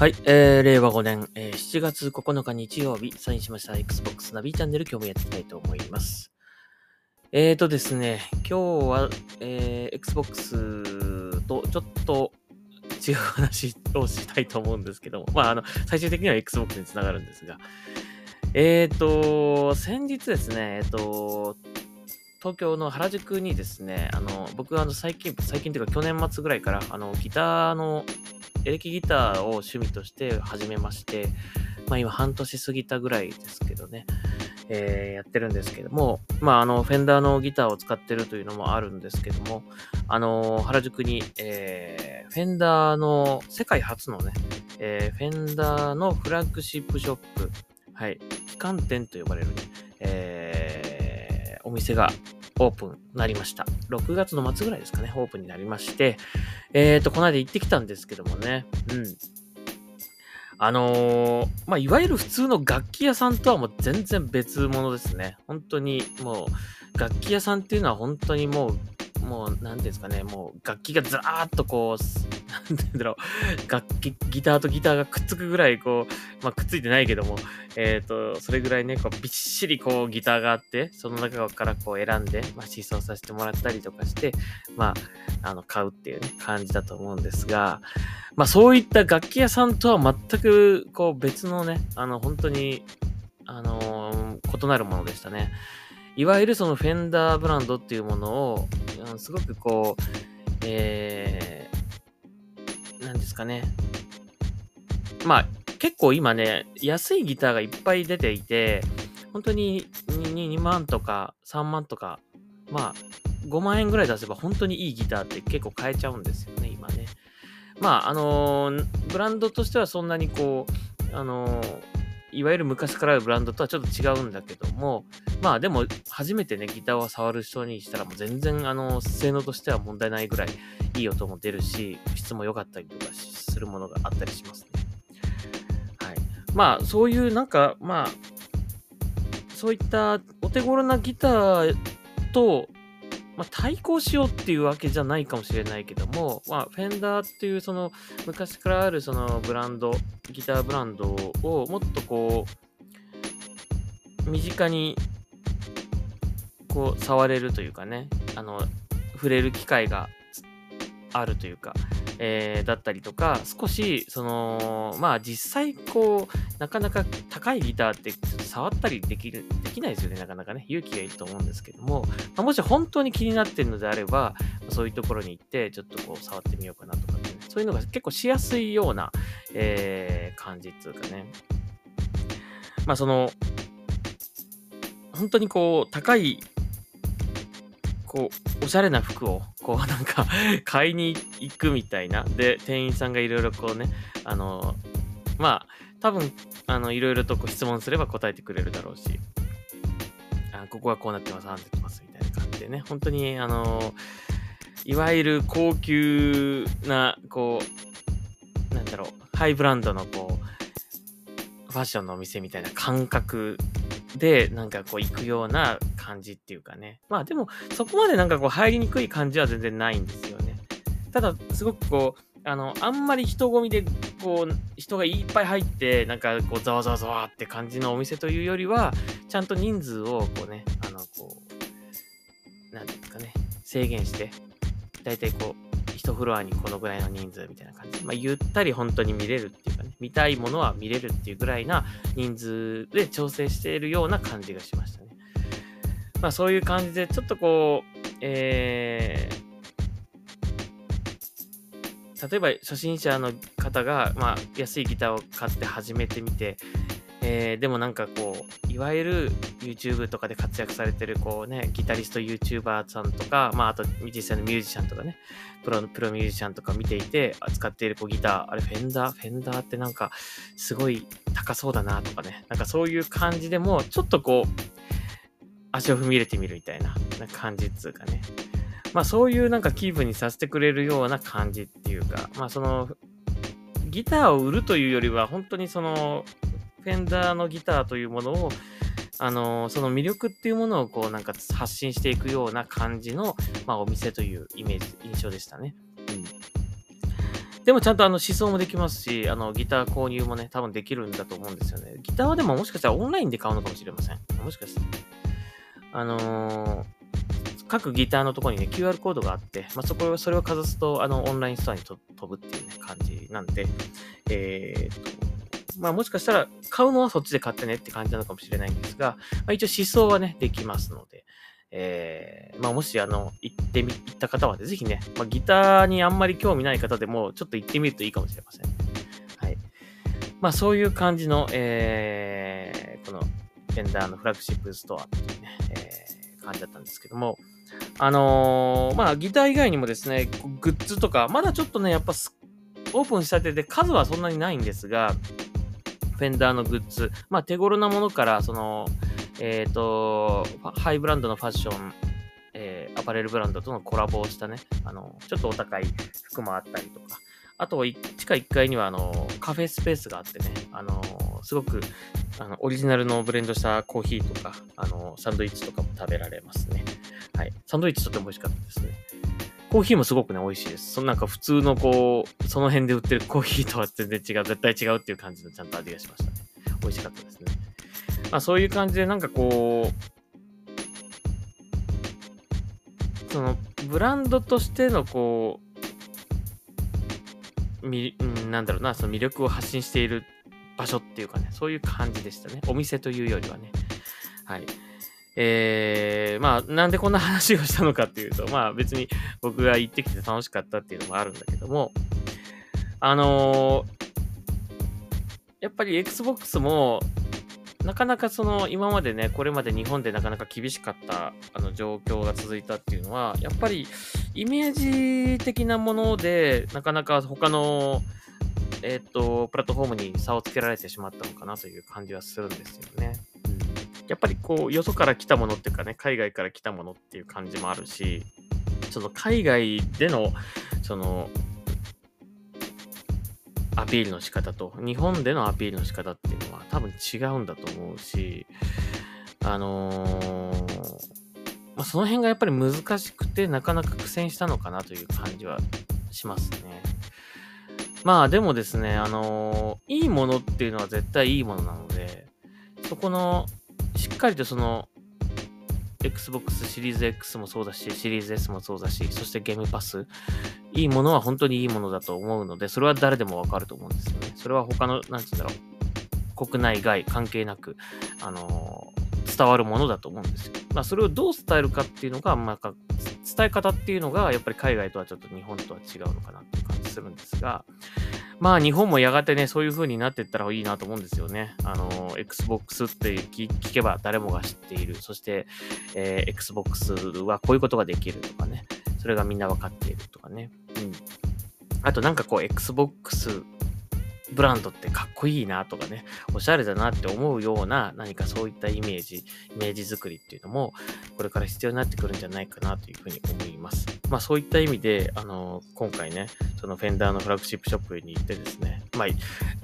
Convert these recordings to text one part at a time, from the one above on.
はい、えー、令和5年、えー7月9日日曜日、サインしました Xbox ナビチャンネル、今日もやっていきたいと思います。えーとですね、今日は、えー Xbox とちょっと違う話をしたいと思うんですけども、まあ、あの、最終的には Xbox につながるんですが、えーと、先日ですね、えーと、東京の原宿にですね、あの、僕はあの最近、最近というか去年末ぐらいから、あの、ギターのエレキギターを趣味として始めまして、まあ今半年過ぎたぐらいですけどね、えーやってるんですけども、まああの、フェンダーのギターを使ってるというのもあるんですけども、あの、原宿に、えーフェンダーの世界初のね、えーフェンダーのフラッグシップショップ、はい、旗艦店と呼ばれるね、えーお店がオープンなりました。6月の末ぐらいですかね、オープンになりまして、えーと、この間行ってきたんですけどもね、うん。あのーまあ、いわゆる普通の楽器屋さんとはもう全然別物ですね。本当にもう、楽器屋さんっていうのは本当にもう、もう、なんていうんですかね、もう楽器がずらーっとこう、なんだろう、楽器、ギターとギターがくっつくぐらいこう、まあ、くっついてないけども、えっ、と、それぐらいね、こう、びっしりこう、ギターがあって、その中からこう選んで、まあ、試奏させてもらったりとかして、まあ、あの、買うっていうね、感じだと思うんですが、まあ、そういった楽器屋さんとは全く、こう、別のね、あの、本当に、あのー異なるものでしたね。いわゆるそのフェンダーブランドっていうものを、すごくこう、えー、なんですかね。まあ、結構今ね、安いギターがいっぱい出ていて、本当に 2, 2万とか3万とか、まあ、5万円ぐらい出せば本当にいいギターって結構買えちゃうんですよね、今ね。まあ、あのーブランドとしてはそんなにこう、あのーいわゆる昔からあるブランドとはちょっと違うんだけども、まあでも初めてね、ギターを触る人にしたらもう全然あの、性能としては問題ないぐらいいい音も出るし、質も良かったりとかするものがあったりしますね。はい。まあそういうなんか、まあ、そういったお手頃なギターと、まあ、対抗しようっていうわけじゃないかもしれないけども、まあ、フェンダーっていうその昔からあるそのブランド、ギターブランドをもっとこう、身近にこう触れるというかね、あの、触れる機会があるというか、えーだったりとか、少し、その、まあ実際こう、なかなか高いギターって触ったりできる、できないですよね、なかなかね。勇気がいると思うんですけども、まあ、もし本当に気になってるのであれば、そういうところに行って、ちょっとこう触ってみようかなとかってね、そういうのが結構しやすいような、えー感じっていうかね。まあその、本当にこう、高い、こう、おしゃれな服を、こう、なんか、買いに行くみたいな。で、店員さんがいろいろこうね、あの、まあ、多分、あの、いろいろとこう質問すれば答えてくれるだろうし、あここはこうなってます、ああなってます、みたいな感じでね、本当に、あの、いわゆる高級な、こう、なんだろう、ハイブランドのこう、ファッションのお店みたいな感覚で、なんかこう行くような感じっていうかね。まあでも、そこまでなんかこう入りにくい感じは全然ないんですよね。ただ、すごくこう、あの、あんまり人混みで、こう、人がいっぱい入って、なんかこう、ざわざわざわって感じのお店というよりは、ちゃんと人数をこうね、あの、こう、なんていうんですかね、制限して、だいたいこう、一フロアにこのぐらいの人数みたいな感じで、まあ、ゆったり本当に見れるっていうかね、見たいものは見れるっていうぐらいな人数で調整しているような感じがしましたね。まあそういう感じで、ちょっとこう、えー、例えば初心者の方が、まあ、安いギターを買って始めてみて、えーでもなんかこう、いわゆる YouTube とかで活躍されてるこうね、ギタリスト YouTuber さんとか、まああと実際のミュージシャンとかね、プロのプロミュージシャンとか見ていて、扱っているこうギター、あれフェンダー、フェンダーってなんかすごい高そうだなとかね、なんかそういう感じでも、ちょっとこう、足を踏み入れてみるみたいな感じっつうかね。まあそういうなんか気分にさせてくれるような感じっていうか、まあその、ギターを売るというよりは、本当にその、フェンダーのギターというものを、あのその魅力っていうものをこうなんか発信していくような感じの、まあ、お店というイメージ、印象でしたね。うん。でもちゃんとあの思想もできますし、あのギター購入もね、多分できるんだと思うんですよね。ギターはでももしかしたらオンラインで買うのかもしれません。もしかして。あのー、各ギターのところにね、QR コードがあって、まあ、そこそれをかざすと、あの、オンラインストアに飛ぶっていうね、感じなんで、えー、と、まあもしかしたら買うのはそっちで買ってねって感じなのかもしれないんですが、まあ、一応思想はね、できますので、えー、まあもしあの、行ってみ、行った方は、ぜひね、まあ、ギターにあんまり興味ない方でも、ちょっと行ってみるといいかもしれません。はい。まあそういう感じの、えー、この、フェンダーのフラッグシップストアっていうね、えー、感じだったんですけども、あのー、まあギター以外にもですね、グッズとか、まだちょっとね、やっぱオープンしたてで数はそんなにないんですが、フェンダーのグッズ、まあ手頃なものから、その、えっ、ー、と、ハイブランドのファッション、えー、アパレルブランドとのコラボをしたね、あの、ちょっとお高い服もあったりとか、あと、地下1階には、あの、カフェスペースがあってね、あの、すごく、あの、オリジナルのブレンドしたコーヒーとか、あの、サンドイッチとかも食べられますね。はい。サンドイッチとても美味しかったですね。コーヒーもすごくね、美味しいです。そのなんか普通のこう、その辺で売ってるコーヒーとは全然違う、絶対違うっていう感じのちゃんと味がしましたね。美味しかったですね。まあそういう感じでなんかこう、そのブランドとしてのこう、み、なんだろうな、その魅力を発信している場所っていうかね、そういう感じでしたね。お店というよりはね。はい。えー、まあ、なんでこんな話をしたのかっていうと、まあ別に僕が行ってきて楽しかったっていうのもあるんだけども、あのー、やっぱり Xbox も、なかなかその今までね、これまで日本でなかなか厳しかったあの状況が続いたっていうのは、やっぱりイメージ的なもので、なかなか他の、えっ、ー、と、プラットフォームに差をつけられてしまったのかなという感じはするんですよね。やっぱりこう、よそから来たものっていうかね、海外から来たものっていう感じもあるし、その海外での、その、アピールの仕方と、日本でのアピールの仕方っていうのは多分違うんだと思うし、あのー、まあ、その辺がやっぱり難しくて、なかなか苦戦したのかなという感じはしますね。まあでもですね、あのー、いいものっていうのは絶対いいものなので、そこのかりとその Xbox シリーズ X もそうだし、シリーズ S もそうだし、そしてゲームパス、いいものは本当にいいものだと思うので、それは誰でもわかると思うんですよね。それは他の、なんつうんだろう、国内外関係なく、あのー、伝わるものだと思うんですよ。まあ、それをどう伝えるかっていうのが、まあ、伝え方っていうのが、やっぱり海外とはちょっと日本とは違うのかなっていう感じするんですが、まあ日本もやがてね、そういう風になっていったらいいなと思うんですよね。あの、Xbox って聞けば誰もが知っている。そして、えー、Xbox はこういうことができるとかね。それがみんなわかっているとかね。うん。あとなんかこう Xbox ブランドってかっこいいなとかね、おしゃれだなって思うような何かそういったイメージ、イメージ作りっていうのも、これから必要になってくるんじゃないかなというふうに思います。まあそういった意味で、あの、今回ね、そのフェンダーのフラッグシップショップに行ってですね、まあ、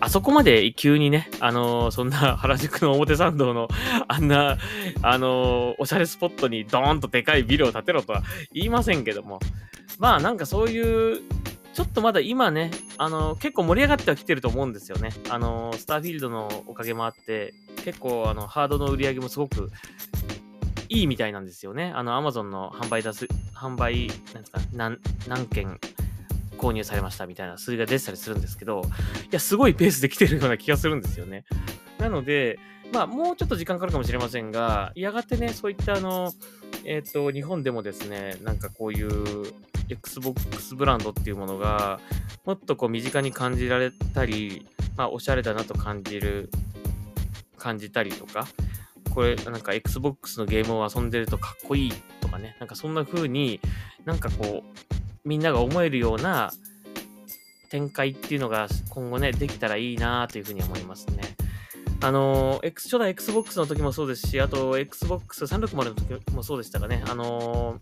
あそこまで急にね、あの、そんな 原宿の表参道のあんな、あの、おしゃれスポットにドーンとでかいビルを建てろとは言いませんけども、まあなんかそういうちょっとまだ今ね、あの、結構盛り上がってはきてると思うんですよね。あの、スターフィールドのおかげもあって、結構、あの、ハードの売り上げもすごくいいみたいなんですよね。あの、アマゾンの販売出す、販売、なんですか、何、何件購入されましたみたいな数字が出てたりするんですけど、いや、すごいペースで来てるような気がするんですよね。なので、まあ、もうちょっと時間かかるかもしれませんが、やがてね、そういったあの、えっ、ー、と、日本でもですね、なんかこういう Xbox ブランドっていうものが、もっとこう身近に感じられたり、まあ、おしゃれだなと感じる、感じたりとか、これ、なんか Xbox のゲームを遊んでるとかっこいいとかね、なんかそんな風になんかこう、みんなが思えるような展開っていうのが今後ね、できたらいいなというふうに思いますね。あの、X、初代 Xbox の時もそうですし、あと Xbox 360の時もそうでしたかね。あの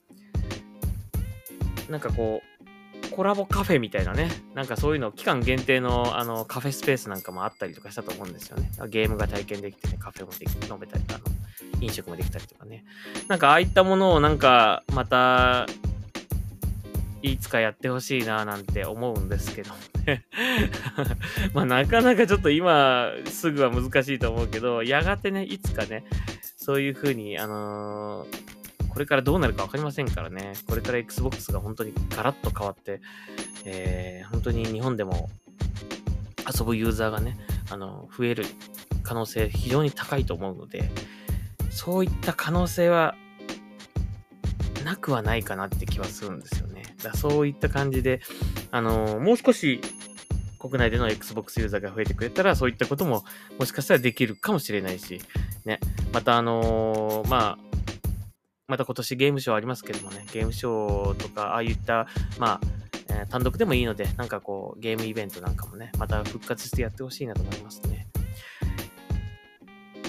なんかこう、コラボカフェみたいなね、なんかそういうの、期間限定のあのカフェスペースなんかもあったりとかしたと思うんですよね。ゲームが体験できてね、カフェもでき飲めたり、あの、飲食もできたりとかね。なんかああいったものをなんかまたいつかやってほしいななんて思うんですけどね まあなかなかちょっと今すぐは難しいと思うけど、やがてね、いつかね、そういう風に、あのーこれからどうなるか分かりませんからね。これから Xbox が本当にガラッと変わって、えー、本当に日本でも遊ぶユーザーがね、あの、増える可能性非常に高いと思うので、そういった可能性はなくはないかなって気はするんですよね。だそういった感じで、あの、もう少し国内での Xbox ユーザーが増えてくれたら、そういったことももしかしたらできるかもしれないし、ね。また、あのー、まあ、また今年ゲームショーありますけどもね、ゲームショーとか、ああいった、まあ、えー、単独でもいいので、なんかこう、ゲームイベントなんかもね、また復活してやってほしいなと思いますね。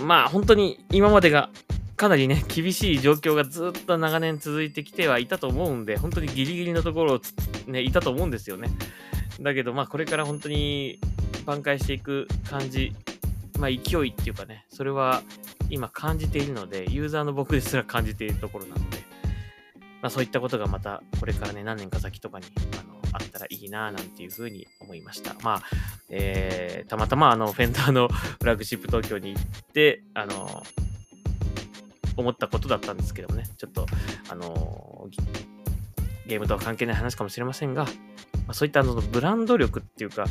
まあ、本当に今までがかなりね、厳しい状況がずっと長年続いてきてはいたと思うんで、本当にギリギリのところをね、いたと思うんですよね。だけど、まあ、これから本当に挽回していく感じ、まあ、勢いっていうかね、それは今感じているので、ユーザーの僕ですら感じているところなので、まあ、そういったことがまたこれからね、何年か先とかにあのあったらいいなぁなんていうふうに思いました。まあ、えー、たまたまあの、フェンダーの フラッグシップ東京に行って、あの、思ったことだったんですけどもね、ちょっと、あの、ゲームとは関係ない話かもしれませんが、まあ、そういったあのブランド力っていうか、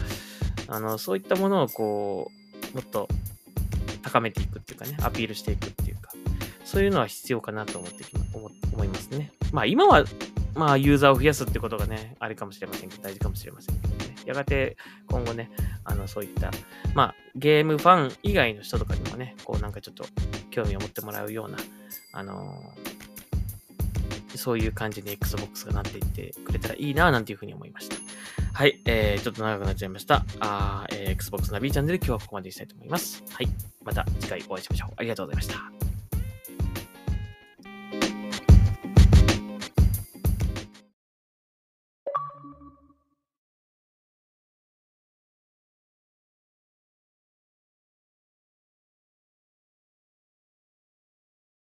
あの、そういったものをこう、もっと高めていくっていうかね、アピールしていくっていうか、そういうのは必要かなと思って思思いますね。まあ今は、まあユーザーを増やすってことがね、あれかもしれませんけど、大事かもしれませんけどね。やがて今後ね、あのそういった、まあゲームファン以外の人とかにもね、こうなんかちょっと興味を持ってもらうような、あのー、そういう感じに Xbox がなっていってくれたらいいな、なんていうふうに思いました。はい、えー、ちょっと長くなっちゃいました。あーえー、Xbox ナビチャンネル今日はここまでにしたいと思います。はい、また次回お会いしましょう。ありがとうございました。